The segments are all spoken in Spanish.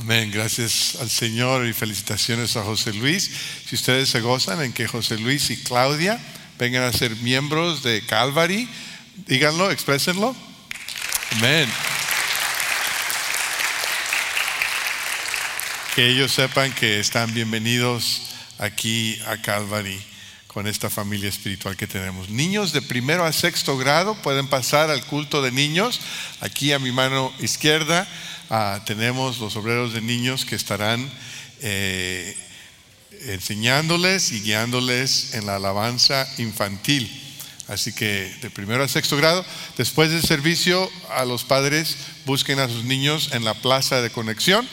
Amén, gracias al Señor y felicitaciones a José Luis. Si ustedes se gozan en que José Luis y Claudia vengan a ser miembros de Calvary, díganlo, exprésenlo. Amén. Que ellos sepan que están bienvenidos aquí a Calvary con esta familia espiritual que tenemos. Niños de primero a sexto grado pueden pasar al culto de niños. Aquí a mi mano izquierda ah, tenemos los obreros de niños que estarán eh, enseñándoles y guiándoles en la alabanza infantil. Así que de primero a sexto grado, después del servicio, a los padres busquen a sus niños en la plaza de conexión.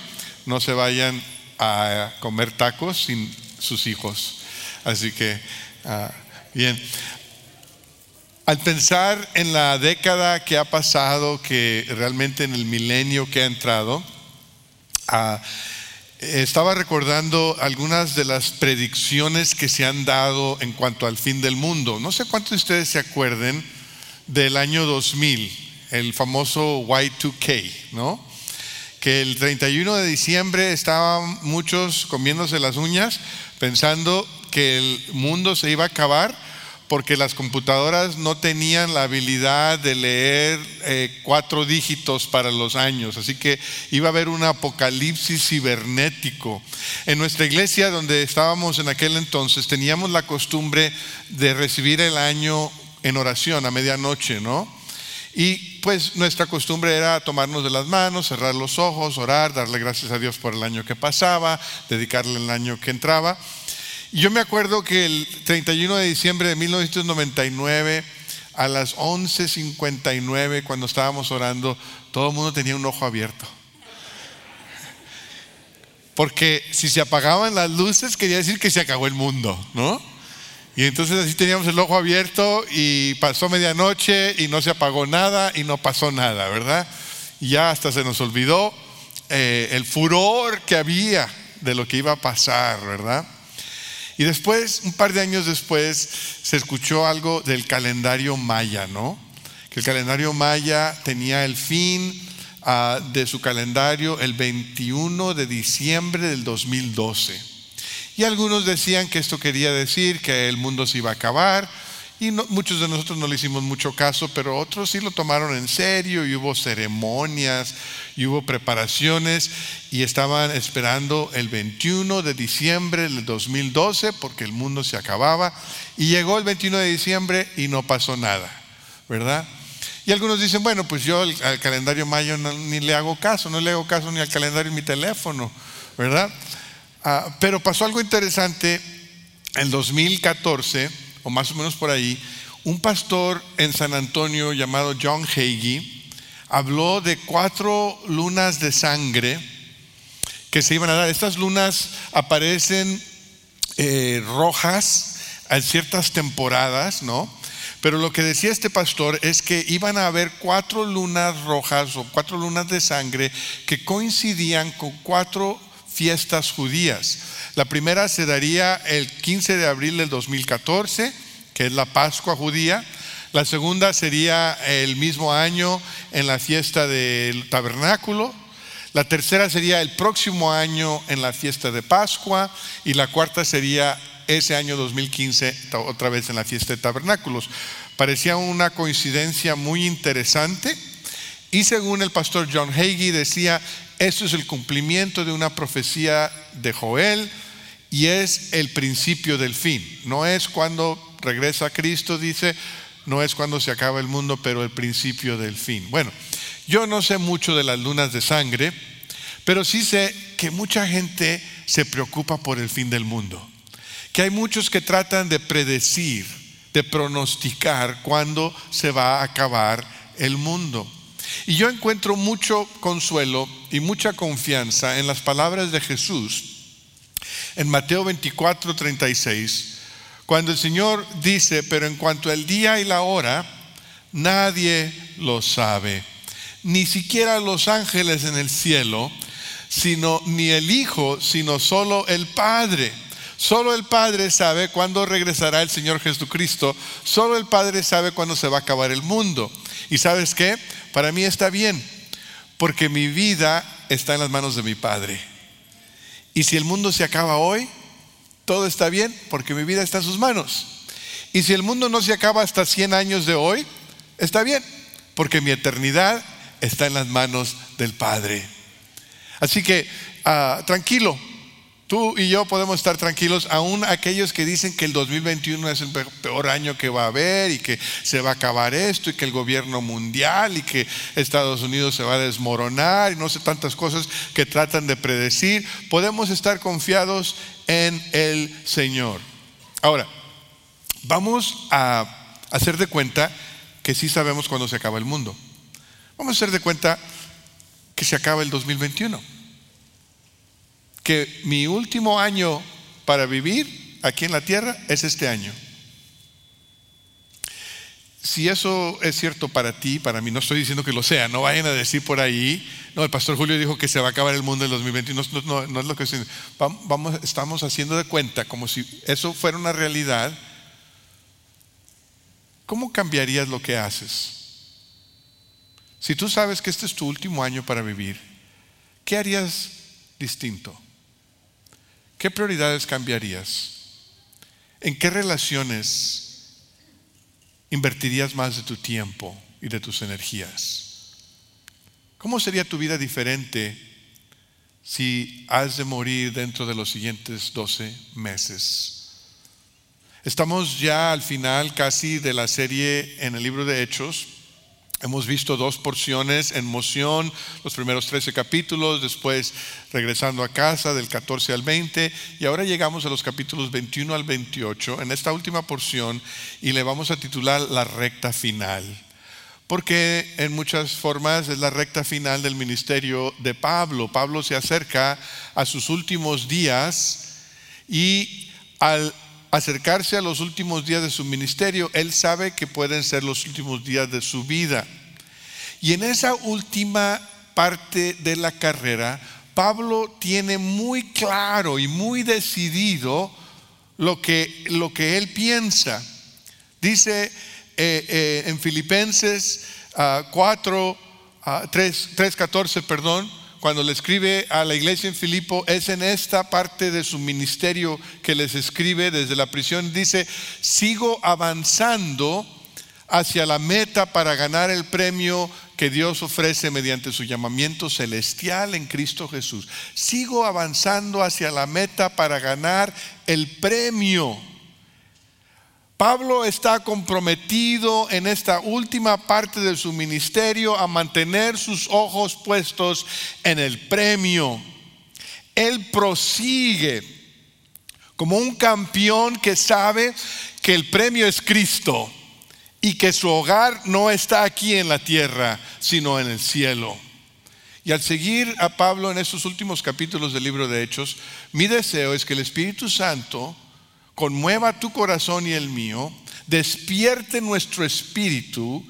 No se vayan a comer tacos sin sus hijos. Así que Ah, bien. Al pensar en la década que ha pasado, que realmente en el milenio que ha entrado, ah, estaba recordando algunas de las predicciones que se han dado en cuanto al fin del mundo. No sé cuántos de ustedes se acuerden del año 2000, el famoso Y2K, ¿no? Que el 31 de diciembre estaban muchos comiéndose las uñas pensando que el mundo se iba a acabar porque las computadoras no tenían la habilidad de leer eh, cuatro dígitos para los años, así que iba a haber un apocalipsis cibernético. En nuestra iglesia, donde estábamos en aquel entonces, teníamos la costumbre de recibir el año en oración a medianoche, ¿no? Y pues nuestra costumbre era tomarnos de las manos, cerrar los ojos, orar, darle gracias a Dios por el año que pasaba, dedicarle el año que entraba. Yo me acuerdo que el 31 de diciembre de 1999, a las 11.59, cuando estábamos orando, todo el mundo tenía un ojo abierto. Porque si se apagaban las luces, quería decir que se acabó el mundo, ¿no? Y entonces así teníamos el ojo abierto y pasó medianoche y no se apagó nada y no pasó nada, ¿verdad? Y ya hasta se nos olvidó eh, el furor que había de lo que iba a pasar, ¿verdad? Y después, un par de años después, se escuchó algo del calendario maya, ¿no? Que el calendario maya tenía el fin ah, de su calendario el 21 de diciembre del 2012. Y algunos decían que esto quería decir que el mundo se iba a acabar y muchos de nosotros no le hicimos mucho caso, pero otros sí lo tomaron en serio y hubo ceremonias y hubo preparaciones y estaban esperando el 21 de diciembre del 2012 porque el mundo se acababa y llegó el 21 de diciembre y no pasó nada, ¿verdad? Y algunos dicen, bueno, pues yo al, calendario mayo ni le hago caso, no le hago caso ni al calendario en mi teléfono, ¿verdad? Ah, pero pasó algo interesante en 2014 o más o menos por ahí, un pastor en San Antonio llamado John Hagee habló de cuatro lunas de sangre que se iban a dar. Estas lunas aparecen eh, rojas en ciertas temporadas, ¿no? Pero lo que decía este pastor es que iban a haber cuatro lunas rojas o cuatro lunas de sangre que coincidían con cuatro fiestas judías. La primera se daría el 15 de abril del 2014, que es la Pascua judía. La segunda sería el mismo año en la fiesta del tabernáculo. La tercera sería el próximo año en la fiesta de Pascua. Y la cuarta sería ese año 2015 otra vez en la fiesta de tabernáculos. Parecía una coincidencia muy interesante. Y según el pastor John Hagee decía, esto es el cumplimiento de una profecía de Joel y es el principio del fin. No es cuando regresa Cristo, dice, no es cuando se acaba el mundo, pero el principio del fin. Bueno, yo no sé mucho de las lunas de sangre, pero sí sé que mucha gente se preocupa por el fin del mundo. Que hay muchos que tratan de predecir, de pronosticar cuándo se va a acabar el mundo. Y yo encuentro mucho consuelo y mucha confianza en las palabras de Jesús en Mateo 24, 36, cuando el Señor dice, pero en cuanto al día y la hora, nadie lo sabe, ni siquiera los ángeles en el cielo, sino ni el Hijo, sino solo el Padre. Solo el Padre sabe cuándo regresará el Señor Jesucristo. Solo el Padre sabe cuándo se va a acabar el mundo. ¿Y sabes qué? Para mí está bien, porque mi vida está en las manos de mi Padre. Y si el mundo se acaba hoy, todo está bien porque mi vida está en sus manos. Y si el mundo no se acaba hasta 100 años de hoy, está bien porque mi eternidad está en las manos del Padre. Así que ah, tranquilo, tú y yo podemos estar tranquilos, aún aquellos que dicen que el 2021 es el peor año que va a haber y que se va a acabar esto y que el gobierno mundial y que Estados Unidos se va a desmoronar y no sé tantas cosas que tratan de predecir, podemos estar confiados en el Señor. Ahora, vamos a hacer de cuenta que sí sabemos cuándo se acaba el mundo. Vamos a hacer de cuenta que se acaba el 2021. Que mi último año para vivir aquí en la tierra es este año. Si eso es cierto para ti, para mí, no estoy diciendo que lo sea, no vayan a decir por ahí, no, el pastor Julio dijo que se va a acabar el mundo en el 2021, no, no es lo que vamos, estamos haciendo de cuenta como si eso fuera una realidad. ¿Cómo cambiarías lo que haces? Si tú sabes que este es tu último año para vivir, ¿qué harías distinto? ¿Qué prioridades cambiarías? ¿En qué relaciones invertirías más de tu tiempo y de tus energías? ¿Cómo sería tu vida diferente si has de morir dentro de los siguientes 12 meses? Estamos ya al final casi de la serie en el libro de Hechos. Hemos visto dos porciones en moción, los primeros 13 capítulos, después regresando a casa del 14 al 20 y ahora llegamos a los capítulos 21 al 28 en esta última porción y le vamos a titular la recta final. Porque en muchas formas es la recta final del ministerio de Pablo. Pablo se acerca a sus últimos días y al acercarse a los últimos días de su ministerio, él sabe que pueden ser los últimos días de su vida. Y en esa última parte de la carrera, Pablo tiene muy claro y muy decidido lo que, lo que él piensa. Dice eh, eh, en Filipenses 4, 3, 3, 14, perdón, cuando le escribe a la iglesia en Filipo, es en esta parte de su ministerio que les escribe desde la prisión, dice, sigo avanzando hacia la meta para ganar el premio que Dios ofrece mediante su llamamiento celestial en Cristo Jesús. Sigo avanzando hacia la meta para ganar el premio Pablo está comprometido en esta última parte de su ministerio a mantener sus ojos puestos en el premio. Él prosigue como un campeón que sabe que el premio es Cristo y que su hogar no está aquí en la tierra, sino en el cielo. Y al seguir a Pablo en estos últimos capítulos del libro de Hechos, mi deseo es que el Espíritu Santo conmueva tu corazón y el mío, despierte nuestro espíritu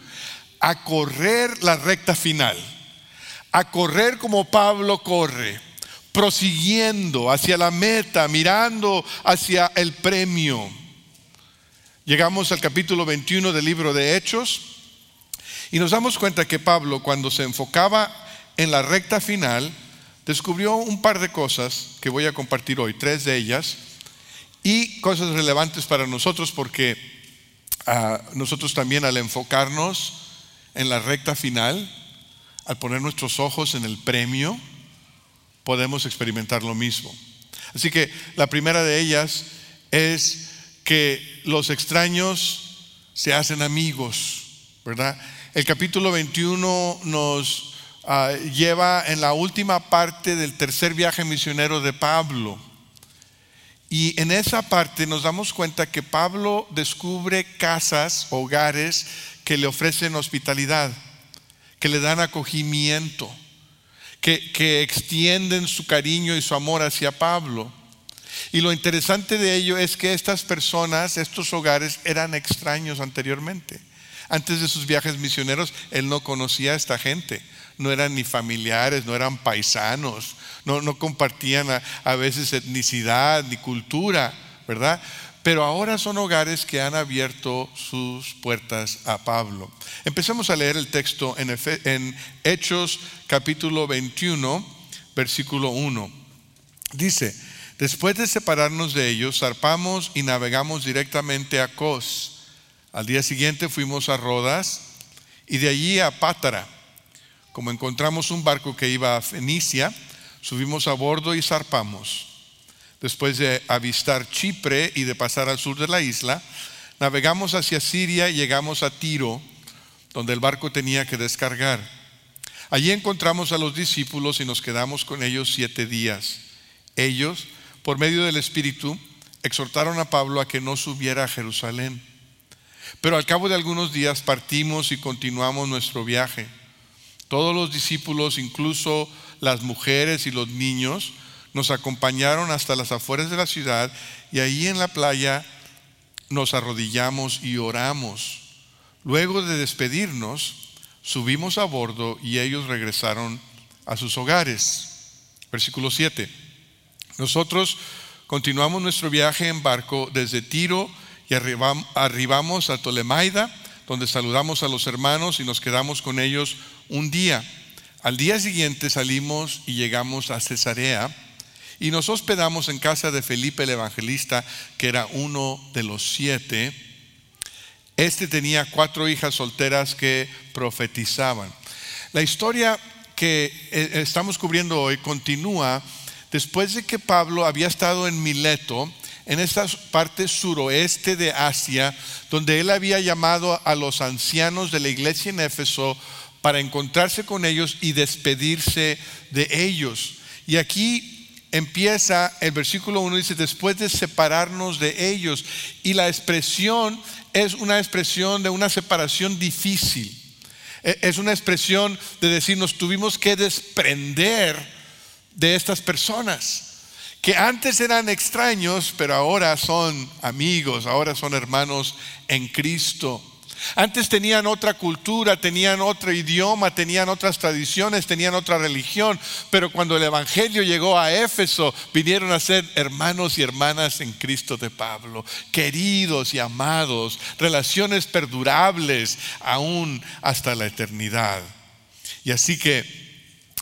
a correr la recta final, a correr como Pablo corre, prosiguiendo hacia la meta, mirando hacia el premio. Llegamos al capítulo 21 del libro de Hechos y nos damos cuenta que Pablo cuando se enfocaba en la recta final, descubrió un par de cosas que voy a compartir hoy, tres de ellas y cosas relevantes para nosotros porque ah, nosotros también al enfocarnos en la recta final, al poner nuestros ojos en el premio, podemos experimentar lo mismo. Así que la primera de ellas es que los extraños se hacen amigos, ¿verdad? El capítulo 21 nos ah, lleva en la última parte del tercer viaje misionero de Pablo. Y en esa parte nos damos cuenta que Pablo descubre casas, hogares que le ofrecen hospitalidad, que le dan acogimiento, que, extienden su cariño y su amor hacia Pablo. Y lo interesante de ello es que estas personas, estos hogares, eran extraños anteriormente. Antes de sus viajes misioneros, él no conocía a esta gente no eran ni familiares, no eran paisanos, no, compartían a, veces etnicidad ni cultura, ¿verdad? Pero ahora son hogares que han abierto sus puertas a Pablo. Empecemos a leer el texto en, en Hechos capítulo 21, versículo 1. Dice, después de separarnos de ellos, zarpamos y navegamos directamente a Cos. Al día siguiente fuimos a Rodas y de allí a Pátara. Como encontramos un barco que iba a Fenicia, subimos a bordo y zarpamos. Después de avistar Chipre y de pasar al sur de la isla, navegamos hacia Siria y llegamos a Tiro, donde el barco tenía que descargar. Allí encontramos a los discípulos y nos quedamos con ellos siete días. Ellos, por medio del Espíritu, exhortaron a Pablo a que no subiera a Jerusalén. Pero al cabo de algunos días partimos y continuamos nuestro viaje. Todos los discípulos, incluso las mujeres y los niños, nos acompañaron hasta las afueras de la ciudad y ahí en la playa nos arrodillamos y oramos. Luego de despedirnos, subimos a bordo y ellos regresaron a sus hogares. Versículo 7. Nosotros continuamos nuestro viaje en barco desde Tiro y arribamos a Tolemaida, donde saludamos a los hermanos y nos quedamos con ellos un día. Al día siguiente salimos y llegamos a Cesarea y nos hospedamos en casa de Felipe el Evangelista, que era uno de los siete este tenía cuatro hijas solteras que profetizaban. La historia que eh, estamos cubriendo hoy continúa después de que Pablo había estado en Mileto, en esta parte suroeste de Asia, donde él había llamado a los ancianos de la iglesia en Éfeso para encontrarse con ellos y despedirse de ellos. Y aquí empieza el versículo 1, dice, después de separarnos de ellos. Y la expresión es una expresión de una separación difícil. E, es una expresión de decir, nos tuvimos que desprender de estas personas que antes eran extraños, pero ahora son amigos, ahora son hermanos en Cristo. Antes tenían otra cultura, tenían otro idioma, tenían otras tradiciones, tenían otra religión, pero cuando el Evangelio llegó a Éfeso, vinieron a ser hermanos y hermanas en Cristo de Pablo, queridos y amados, relaciones perdurables aún hasta la eternidad. Y así que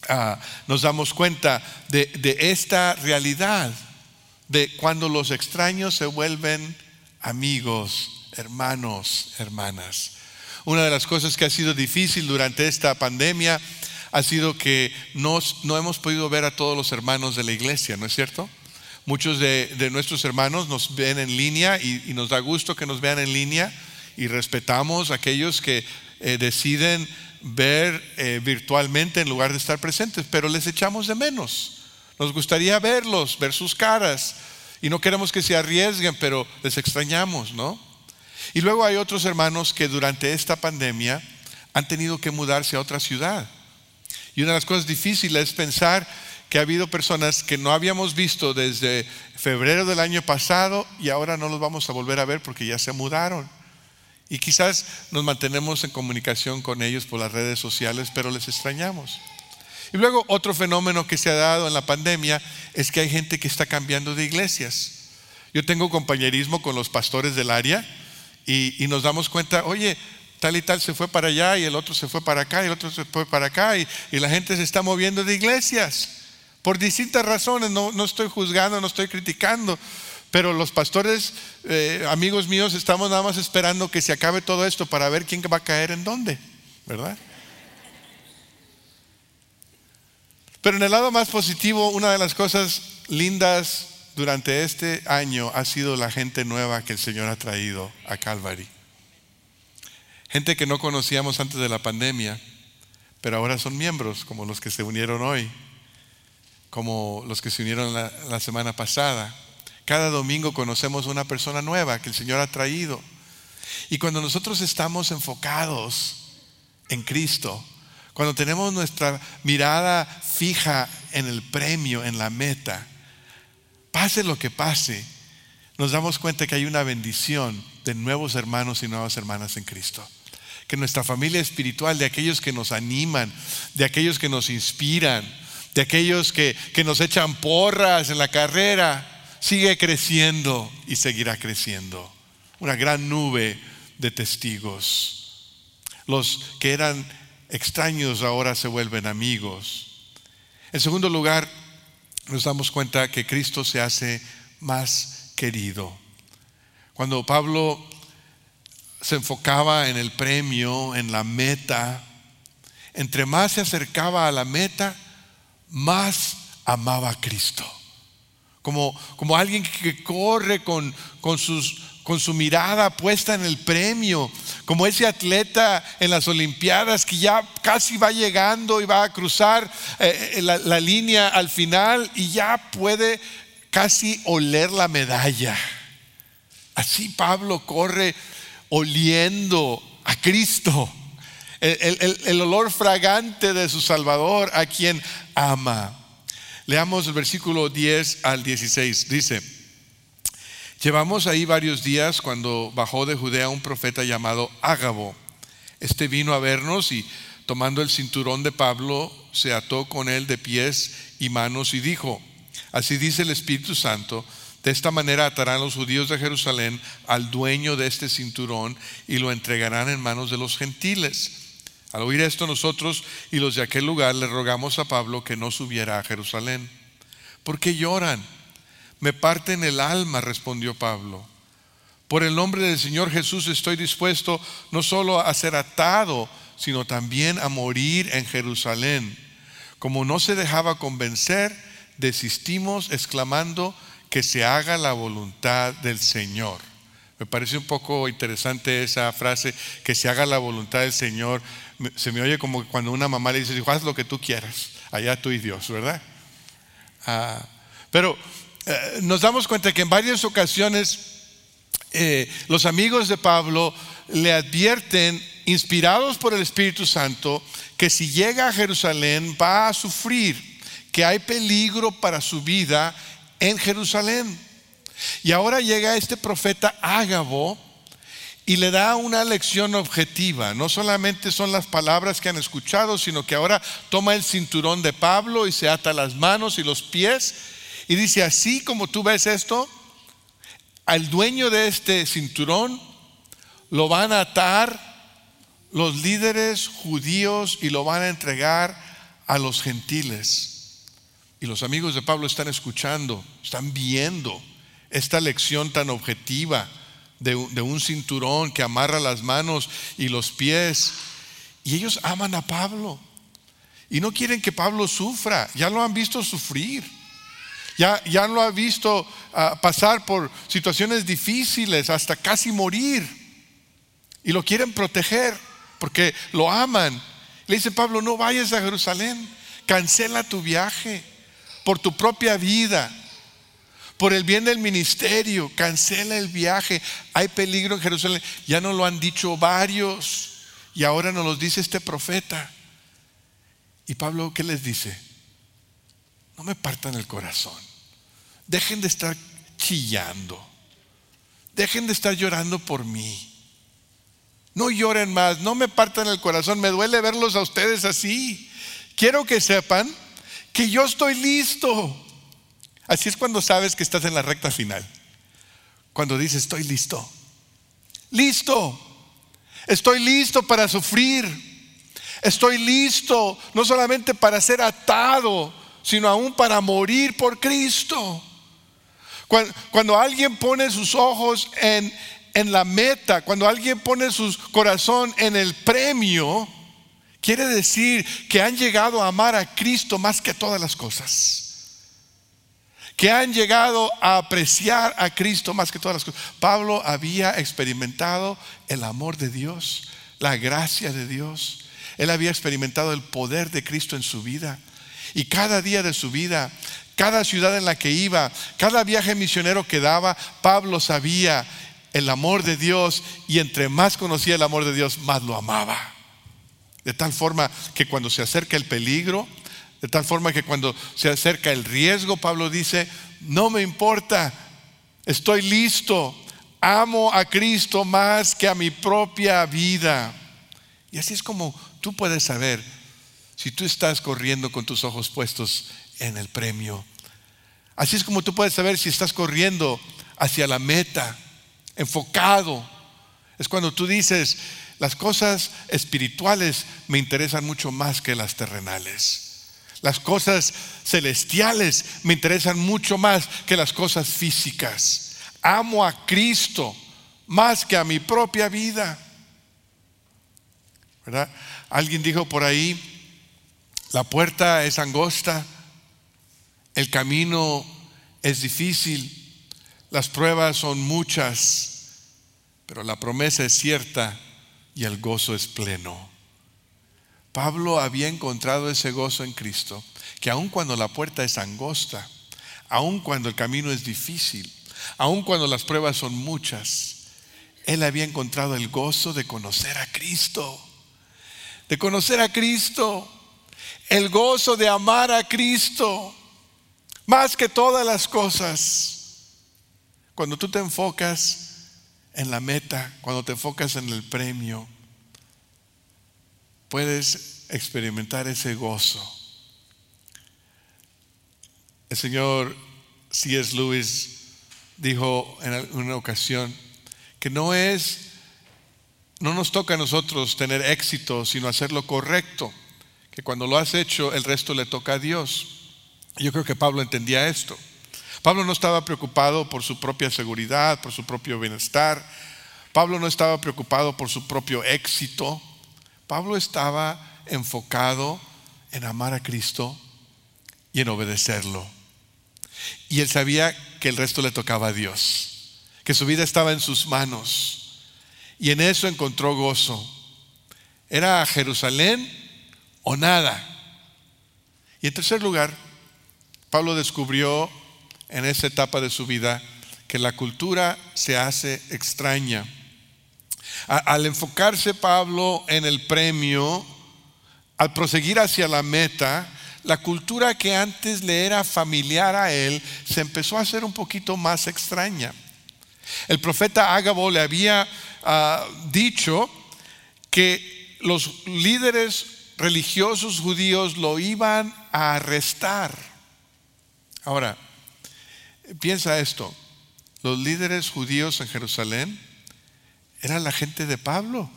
ah, nos damos cuenta de, de esta realidad, de cuando los extraños se vuelven amigos hermanos, hermanas. Una de las cosas que ha sido difícil durante esta pandemia ha sido que no hemos podido ver a todos los hermanos de la iglesia, ¿no es cierto? Muchos de, nuestros hermanos nos ven en línea y, nos da gusto que nos vean en línea y respetamos a aquellos que eh, deciden ver eh, virtualmente en lugar de estar presentes, pero les echamos de menos. Nos gustaría verlos, ver sus caras y no queremos que se arriesguen, pero les extrañamos, ¿no? Y luego hay otros hermanos que durante esta pandemia han tenido que mudarse a otra ciudad. Y una de las cosas difíciles es pensar que ha habido personas que no habíamos visto desde febrero del año pasado y ahora no los vamos a volver a ver porque ya se mudaron. Y quizás nos mantenemos en comunicación con ellos por las redes sociales, pero les extrañamos. Y luego otro fenómeno que se ha dado en la pandemia es que hay gente que está cambiando de iglesias. Yo tengo compañerismo con los pastores del área y, nos damos cuenta, oye, tal y tal se fue para allá y el otro se fue para acá y el otro se fue para acá y, la gente se está moviendo de iglesias por distintas razones, no, no estoy juzgando, no estoy criticando, pero los pastores, eh, amigos míos, estamos nada más esperando que se acabe todo esto para ver quién va a caer en dónde, ¿verdad? Pero en el lado más positivo, una de las cosas lindas durante este año ha sido la gente nueva que el Señor ha traído a Calvary. Gente que no conocíamos antes de la pandemia, pero ahora son miembros, como los que se unieron hoy, como los que se unieron la, semana pasada. Cada domingo conocemos una persona nueva que el Señor ha traído. Y cuando nosotros estamos enfocados en Cristo, cuando tenemos nuestra mirada fija en el premio, en la meta, pase lo que pase, nos damos cuenta que hay una bendición de nuevos hermanos y nuevas hermanas en Cristo. Que nuestra familia espiritual, de aquellos que nos animan, de aquellos que nos inspiran, de aquellos que, que nos echan porras en la carrera, sigue creciendo y seguirá creciendo. Una gran nube de testigos. Los que eran extraños ahora se vuelven amigos. En segundo lugar, nos damos cuenta que Cristo se hace más querido. Cuando Pablo se enfocaba en el premio, en la meta, entre más se acercaba a la meta, más amaba a Cristo. Como, como alguien que corre con, con, sus, con su mirada puesta en el premio, como ese atleta en las Olimpiadas que ya casi va llegando y va a cruzar eh, eh, la, línea al final y ya puede casi oler la medalla. Así Pablo corre oliendo a Cristo, el, olor fragante de su Salvador, a quien ama. Leamos el versículo 10 al 16. Dice, llevamos ahí varios días cuando bajó de Judea un profeta llamado Ágabo. Este vino a vernos y tomando el cinturón de Pablo, se ató con él de pies y manos y dijo, así dice el Espíritu Santo, de esta manera atarán los judíos de Jerusalén al dueño de este cinturón y lo entregarán en manos de los gentiles. Al oír esto nosotros y los de aquel lugar le rogamos a Pablo que no subiera a Jerusalén. ¿Por qué lloran? Me parten el alma, respondió Pablo. Por el nombre del Señor Jesús estoy dispuesto no solo a ser atado, sino también a morir en Jerusalén. Como no se dejaba convencer, desistimos exclamando, que se haga la voluntad del Señor. Me parece un poco interesante esa frase, que se haga la voluntad del Señor. Se me oye como cuando una mamá le dice, haz lo que tú quieras, allá tú y Dios, ¿verdad? Ah, pero eh, nos damos cuenta que en varias ocasiones eh, los amigos de Pablo le advierten, inspirados por el Espíritu Santo, que si llega a Jerusalén va a sufrir, que hay peligro para su vida en Jerusalén. Y ahora llega este profeta Ágabo y le da una lección objetiva. No solamente son las palabras que han escuchado, sino que ahora toma el cinturón de Pablo y se ata las manos y los pies y dice, así como tú ves esto, al dueño de este cinturón lo van a atar los líderes judíos y lo van a entregar a los gentiles. Y los amigos de Pablo están escuchando, están viendo esta lección tan objetiva de, un cinturón que amarra las manos y los pies. Y ellos aman a Pablo. Y no quieren que Pablo sufra. Ya lo han visto sufrir. Ya, ya lo han visto ah, pasar por situaciones difíciles hasta casi morir. Y lo quieren proteger porque lo aman. Le dice Pablo, no vayas a Jerusalén. Cancela tu viaje por tu propia vida, por el bien del ministerio, cancela el viaje. Hay peligro en Jerusalén. Ya nos lo han dicho varios y ahora nos lo dice este profeta. Y Pablo, ¿qué les dice? No me partan el corazón. Dejen de estar chillando. Dejen de estar llorando por mí. No lloren más, no me partan el corazón. Me duele verlos a ustedes así. Quiero que sepan que yo estoy listo. Así es cuando sabes que estás en la recta final. Cuando dices, estoy listo. Listo. Estoy listo para sufrir. Estoy listo no solamente para ser atado, sino aún para morir por Cristo. Cuando, alguien pone sus ojos en, en la meta, cuando alguien pone su corazón en el premio, Quiere decir que han llegado a amar a Cristo más que todas las cosas. Que han llegado a apreciar a Cristo más que todas las cosas. Pablo había experimentado el amor de Dios, la gracia de Dios. Él había experimentado el poder de Cristo en su vida. Y cada día de su vida, cada ciudad en la que iba, cada viaje misionero que daba, Pablo sabía el amor de Dios y entre más conocía el amor de Dios, más lo amaba. De tal forma que cuando se acerca el peligro, de tal forma que cuando se acerca el riesgo, Pablo dice, no me importa, estoy listo, amo a Cristo más que a mi propia vida. Y así es como tú puedes saber si tú estás corriendo con tus ojos puestos en el premio. Así es como tú puedes saber si estás corriendo hacia la meta, enfocado. Es cuando tú dices, las cosas espirituales me interesan mucho más que las terrenales. Las cosas celestiales me interesan mucho más que las cosas físicas. Amo a Cristo más que a mi propia vida. ¿Verdad? Alguien dijo por ahí, la puerta es angosta, el camino es difícil, las pruebas son muchas, pero la promesa es cierta y el gozo es pleno. Pablo había encontrado ese gozo en Cristo, que aun cuando la puerta es angosta, aun cuando el camino es difícil, aun cuando las pruebas son muchas, él había encontrado el gozo de conocer a Cristo, de conocer a Cristo, el gozo de amar a Cristo, más que todas las cosas. Cuando tú te enfocas en la meta, cuando te enfocas en el premio, puedes experimentar ese gozo. El Señor C.S. Lewis dijo en una ocasión que no es, no nos toca a nosotros tener éxito, sino hacer lo correcto, que cuando lo has hecho el resto le toca a Dios. Yo creo que Pablo entendía esto. Pablo no estaba preocupado por su propia seguridad, por su propio bienestar. Pablo no estaba preocupado por su propio éxito. Pablo estaba enfocado en amar a Cristo y en obedecerlo. Y él sabía que el resto le tocaba a Dios, que su vida estaba en sus manos. Y en eso encontró gozo. Era Jerusalén o nada. Y en tercer lugar, Pablo descubrió en esa etapa de su vida que la cultura se hace extraña al enfocarse Pablo en el premio, al proseguir hacia la meta, la cultura que antes le era familiar a él se empezó a hacer un poquito más extraña. El profeta Ágabo le había ah, dicho que los líderes religiosos judíos lo iban a arrestar. Ahora, piensa esto, los líderes judíos en Jerusalén era la gente de Pablo,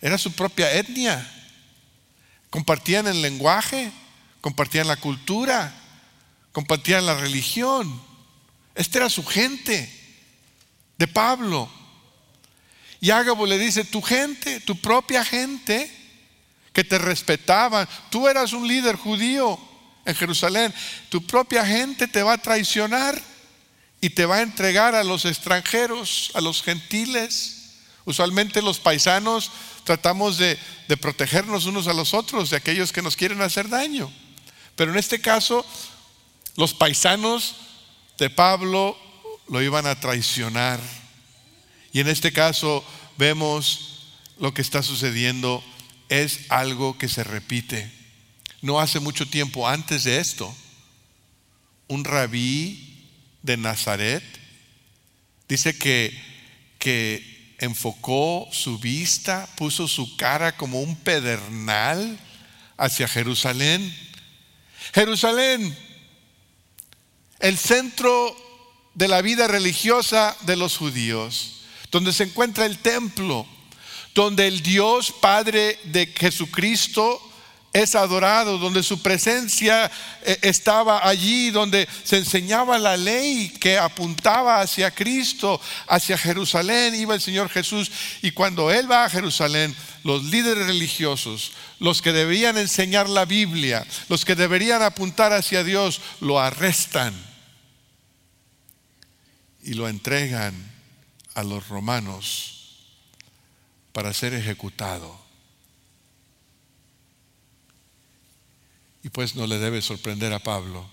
era su propia etnia. Compartían el lenguaje, compartían la cultura, compartían la religión. Esta era su gente de Pablo. Y Ágabo le dice, tu gente, tu propia gente, que te respetaban, tú eras un líder judío en Jerusalén, tu propia gente te va a traicionar y te va a entregar a los extranjeros, a los gentiles. Usualmente los paisanos tratamos de, protegernos unos a los otros de aquellos que nos quieren hacer daño. Pero en este caso, los paisanos de Pablo lo iban a traicionar. Y en este caso vemos lo que está sucediendo es algo que se repite. No hace mucho tiempo antes de esto, un rabí de Nazaret, dice que, que enfocó su vista, puso su cara como un pedernal hacia Jerusalén. Jerusalén, el centro de la vida religiosa de los judíos, donde se encuentra el templo, donde el Dios Padre de Jesucristo es adorado, donde su presencia eh, estaba allí, donde se enseñaba la ley que apuntaba hacia Cristo, hacia Jerusalén, iba el Señor Jesús. Y cuando Él va a Jerusalén, los líderes religiosos, los que deberían enseñar la Biblia, los que deberían apuntar hacia Dios, lo arrestan y lo entregan a los romanos para ser ejecutado. Y pues no le debe sorprender a Pablo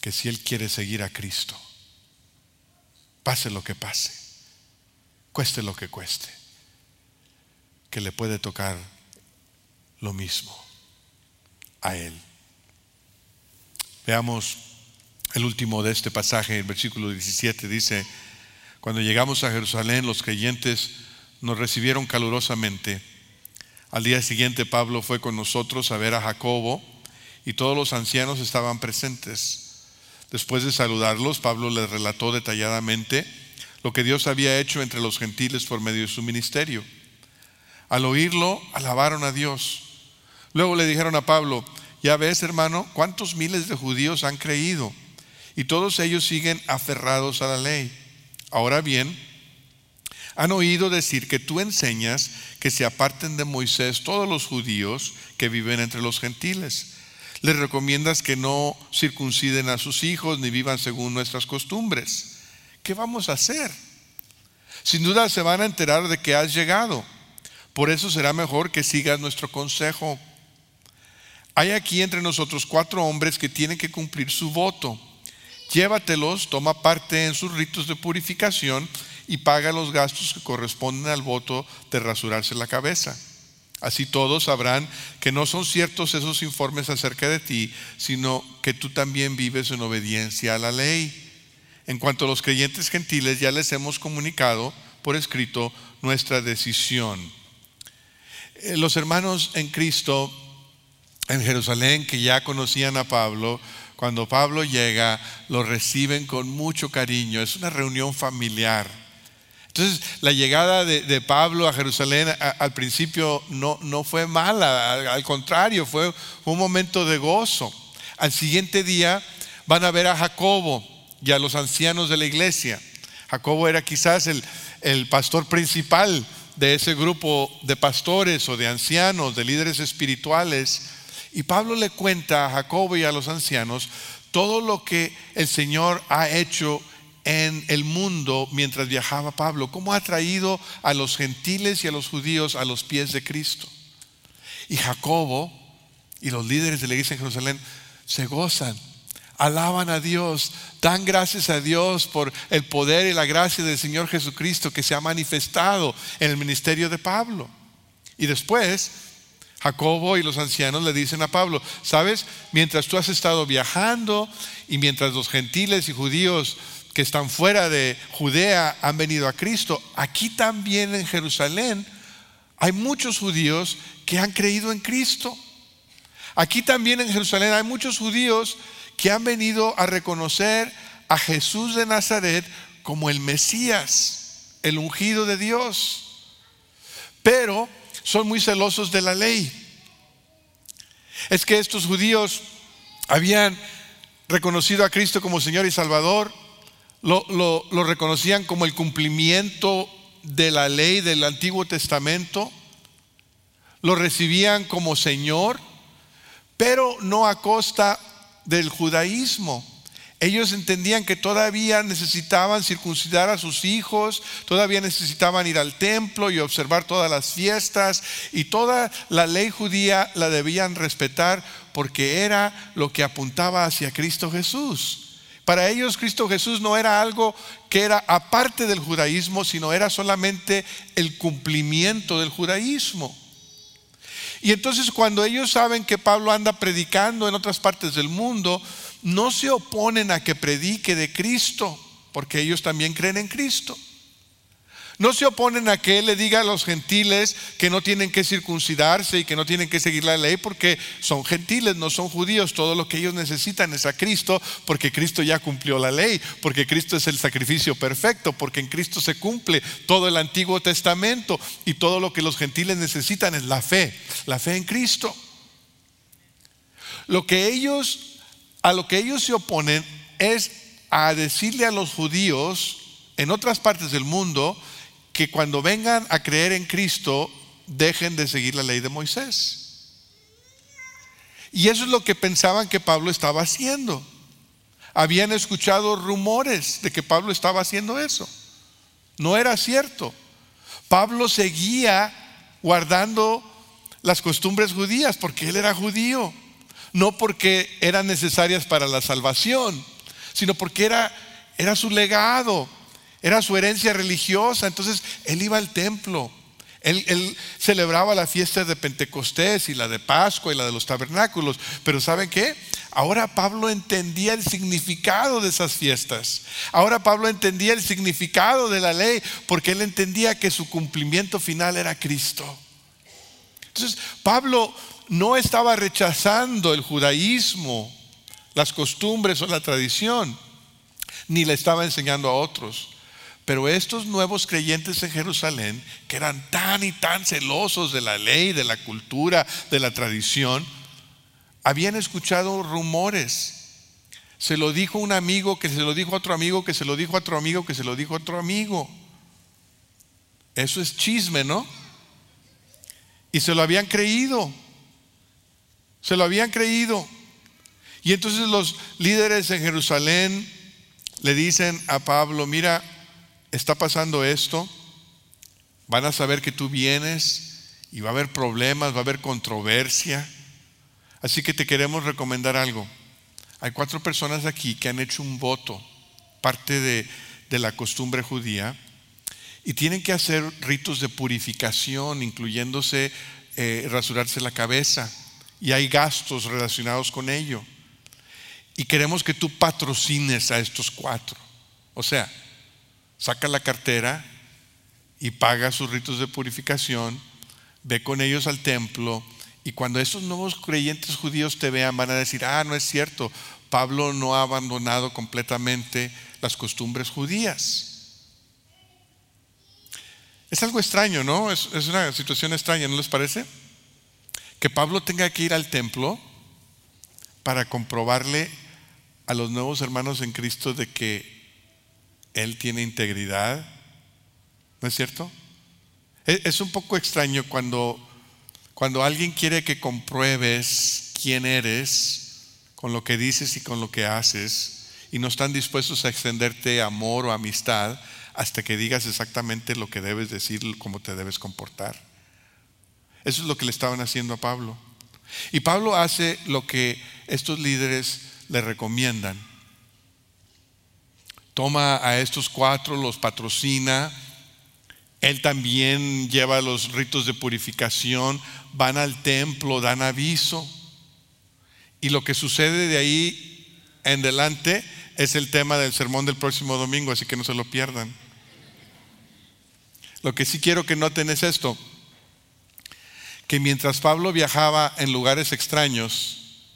que si él quiere seguir a Cristo, pase lo que pase, cueste lo que cueste, que le puede tocar lo mismo a él. Veamos el último de este pasaje, el versículo 17 dice, cuando llegamos a Jerusalén los creyentes nos recibieron calurosamente al día siguiente Pablo fue con nosotros a ver a Jacobo y todos los ancianos estaban presentes. Después de saludarlos, Pablo les relató detalladamente lo que Dios había hecho entre los gentiles por medio de su ministerio. Al oírlo, alabaron a Dios. Luego le dijeron a Pablo, ya ves hermano, cuántos miles de judíos han creído y todos ellos siguen aferrados a la ley. Ahora bien, han oído decir que tú enseñas que se aparten de Moisés todos los judíos que viven entre los gentiles. Les recomiendas que no circunciden a sus hijos ni vivan según nuestras costumbres. ¿Qué vamos a hacer? Sin duda se van a enterar de que has llegado. Por eso será mejor que sigas nuestro consejo. Hay aquí entre nosotros cuatro hombres que tienen que cumplir su voto. Llévatelos, toma parte en sus ritos de purificación y paga los gastos que corresponden al voto de rasurarse la cabeza. Así todos sabrán que no son ciertos esos informes acerca de ti, sino que tú también vives en obediencia a la ley. En cuanto a los creyentes gentiles, ya les hemos comunicado por escrito nuestra decisión. Eh, los hermanos en Cristo en Jerusalén que ya conocían a Pablo, cuando Pablo llega, lo reciben con mucho cariño. Es una reunión familiar. Entonces, la llegada de, Pablo a Jerusalén al principio no, no fue mala, al, contrario, fue un momento de gozo. Al siguiente día van a ver a Jacobo y a los ancianos de la iglesia. Jacobo era quizás el, el pastor principal de ese grupo de pastores o de ancianos, de líderes espirituales. Y Pablo le cuenta a Jacobo y a los ancianos todo lo que el Señor ha hecho en el mundo mientras viajaba Pablo, cómo ha traído a los gentiles y a los judíos a los pies de Cristo. Y Jacobo y los líderes de la iglesia en Jerusalén se gozan, alaban a Dios, dan gracias a Dios por el poder y la gracia del Señor Jesucristo que se ha manifestado en el ministerio de Pablo. Y después Jacobo y los ancianos le dicen a Pablo, sabes, mientras tú has estado viajando y mientras los gentiles y judíos que están fuera de Judea han venido a Cristo, aquí también en Jerusalén hay muchos judíos que han creído en Cristo. Aquí también en Jerusalén hay muchos judíos que han venido a reconocer a Jesús de Nazaret como el Mesías, el ungido de Dios. Pero son muy celosos de la ley. Es que estos judíos habían reconocido a Cristo como Señor y Salvador, lo, reconocían como el cumplimiento de la ley del Antiguo Testamento, lo recibían como Señor, pero no a costa del judaísmo. Ellos entendían que todavía necesitaban circuncidar a sus hijos, todavía necesitaban ir al templo y observar todas las fiestas y toda la ley judía la debían respetar porque era lo que apuntaba hacia Cristo Jesús. Para ellos Cristo Jesús no era algo que era aparte del judaísmo, sino era solamente el cumplimiento del judaísmo. Y entonces cuando ellos saben que Pablo anda predicando en otras partes del mundo, no se oponen a que predique de Cristo, porque ellos también creen en Cristo. No se oponen a que Él le diga a los gentiles que no tienen que circuncidarse y que no tienen que seguir la ley porque son gentiles, no son judíos. Todo lo que ellos necesitan es a Cristo porque Cristo ya cumplió la ley, porque Cristo es el sacrificio perfecto, porque en Cristo se cumple todo el Antiguo Testamento y todo lo que los gentiles necesitan es la fe, la fe en Cristo. Lo que ellos, a lo que ellos se oponen es a decirle a los judíos en otras partes del mundo, que cuando vengan a creer en Cristo dejen de seguir la ley de Moisés. Y eso es lo que pensaban que Pablo estaba haciendo. Habían escuchado rumores de que Pablo estaba haciendo eso. No era cierto. Pablo seguía guardando las costumbres judías porque él era judío, no porque eran necesarias para la salvación, sino porque era, era su legado, era su herencia religiosa. Entonces él iba al templo. Él, celebraba la fiesta de Pentecostés y la de Pascua y la de los tabernáculos. Pero ¿saben qué? Ahora Pablo entendía el significado de esas fiestas. Ahora Pablo entendía el significado de la ley porque él entendía que su cumplimiento final era Cristo. Entonces Pablo no estaba rechazando el judaísmo, las costumbres o la tradición, ni le estaba enseñando a otros. Pero estos nuevos creyentes en Jerusalén, que eran tan y tan celosos de la ley, de la cultura, de la tradición, habían escuchado rumores. Se lo dijo un amigo, que se lo dijo otro amigo, que se lo dijo otro amigo, que se lo dijo otro amigo. Eso es chisme, ¿no? Y se lo habían creído. Se lo habían creído. Y entonces los líderes en Jerusalén le dicen a Pablo, mira, está pasando esto, van a saber que tú vienes y va a haber problemas, va a haber controversia. Así que te queremos recomendar algo. Hay cuatro personas aquí que han hecho un voto, parte de, la costumbre judía, y tienen que hacer ritos de purificación, incluyéndose eh, rasurarse la cabeza, y hay gastos relacionados con ello. Y queremos que tú patrocines a estos cuatro. O sea, saca la cartera y paga sus ritos de purificación, ve con ellos al templo y cuando esos nuevos creyentes judíos te vean van a decir, ah, no es cierto, Pablo no ha abandonado completamente las costumbres judías. Es algo extraño, ¿no? Es, es una situación extraña, ¿no les parece? Que Pablo tenga que ir al templo para comprobarle a los nuevos hermanos en Cristo de que Él tiene integridad. ¿No es cierto? Es un poco extraño cuando, cuando alguien quiere que compruebes quién eres con lo que dices y con lo que haces y no están dispuestos a extenderte amor o amistad hasta que digas exactamente lo que debes decir, cómo te debes comportar. Eso es lo que le estaban haciendo a Pablo. Y Pablo hace lo que estos líderes le recomiendan. Toma a estos cuatro, los patrocina. Él también lleva los ritos de purificación, van al templo, dan aviso. Y lo que sucede de ahí en adelante es el tema del sermón del próximo domingo, así que no se lo pierdan. Lo que sí quiero que noten es esto, que mientras Pablo viajaba en lugares extraños,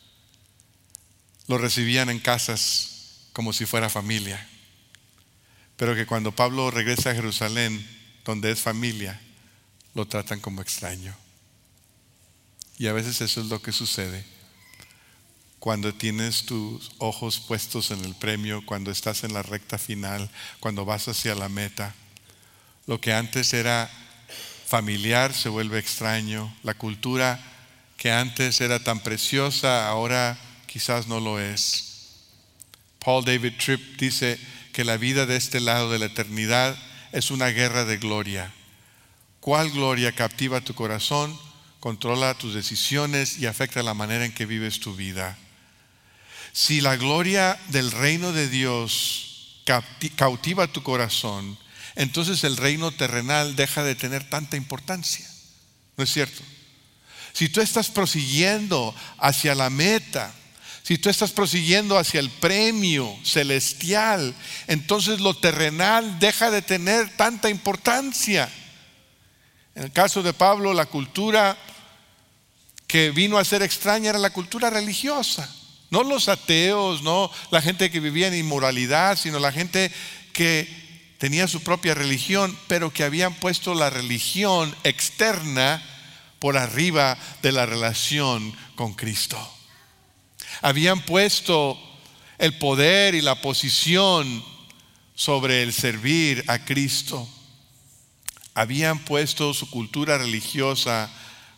lo recibían en casas como si fuera familia. Pero que cuando Pablo regresa a Jerusalén, donde es familia, lo tratan como extraño. Y a veces eso es lo que sucede cuando tienes tus ojos puestos en el premio, cuando estás en la recta final, cuando vas hacia la meta. Lo que antes era familiar se vuelve extraño. La cultura que antes era tan preciosa, ahora quizás no lo es. Paul David Tripp dice que la vida de este lado de la eternidad es una guerra de gloria. ¿Cuál gloria captiva tu corazón, controla tus decisiones y afecta la manera en que vives tu vida? Si la gloria del reino de Dios cautiva tu corazón, entonces el reino terrenal deja de tener tanta importancia. ¿No es cierto? Si tú estás prosiguiendo hacia la meta, si tú estás prosiguiendo hacia el premio celestial, entonces lo terrenal deja de tener tanta importancia. En el caso de Pablo, la cultura que vino a ser extraña era la cultura religiosa. No los ateos, no la gente que vivía en inmoralidad, sino la gente que tenía su propia religión, pero que habían puesto la religión externa por arriba de la relación con Cristo habían puesto el poder y la posición sobre el servir a Cristo. Habían puesto su cultura religiosa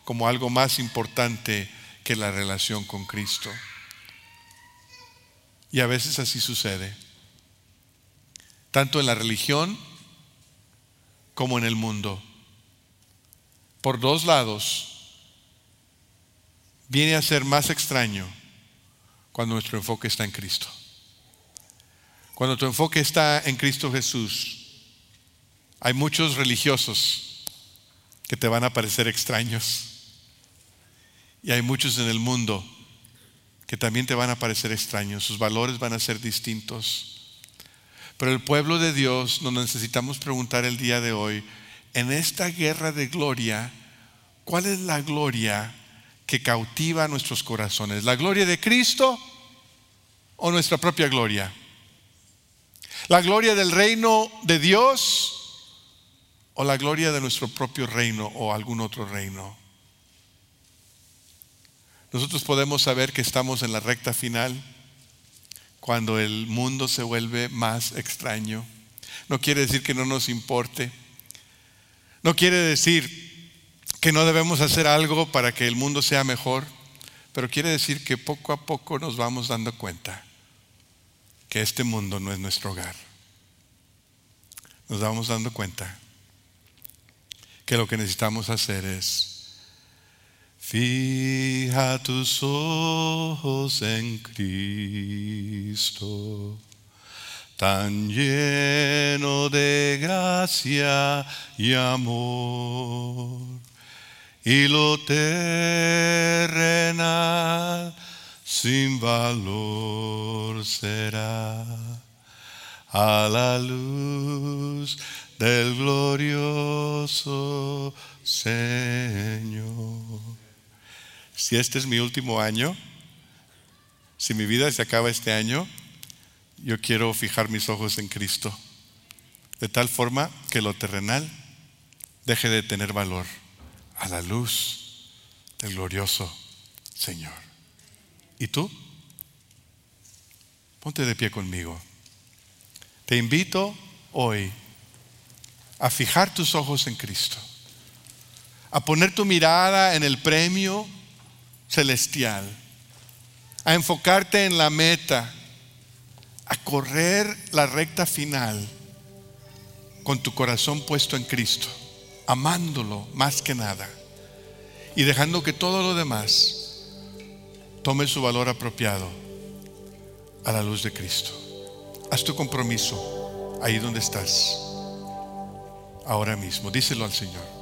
como algo más importante que la relación con Cristo. Y a veces así sucede, tanto en la religión como en el mundo. Por dos lados, viene a ser más extraño cuando nuestro enfoque está en Cristo. Cuando tu enfoque está en Cristo Jesús, hay muchos religiosos que te van a parecer extraños. Y hay muchos en el mundo que también te van a parecer extraños. Sus valores van a ser distintos. Pero el pueblo de Dios nos necesitamos preguntar el día de hoy, en esta guerra de gloria, ¿cuál es la gloria que cautiva nuestros corazones? ¿La gloria de Cristo o nuestra propia gloria? ¿La gloria del reino de Dios o la gloria de nuestro propio reino o algún otro reino? Nosotros podemos saber que estamos en la recta final cuando el mundo se vuelve más extraño. No quiere decir que no nos importe. No quiere decir que no debemos hacer algo para que el mundo sea mejor, pero quiere decir que poco a poco nos vamos dando cuenta que este mundo no es nuestro hogar. Nos vamos dando cuenta que lo que necesitamos hacer es Fija tus ojos en Cristo, tan lleno de gracia y amor, y lo terrenal sin valor será. A la luz del glorioso Señor. Si este es mi último año, si mi vida se acaba este año, yo quiero fijar mis ojos en Cristo, de tal forma que lo terrenal deje de tener valor a la luz del glorioso Señor. ¿Y tú? Ponte de pie conmigo. Te invito hoy a fijar tus ojos en Cristo, a poner tu mirada en el premio celestial, a enfocarte en la meta, a correr la recta final con tu corazón puesto en Cristo, amándolo más que nada y dejando que todo lo demás tome su valor apropiado a la luz de Cristo. Haz tu compromiso ahí donde estás, ahora mismo. Díselo al Señor.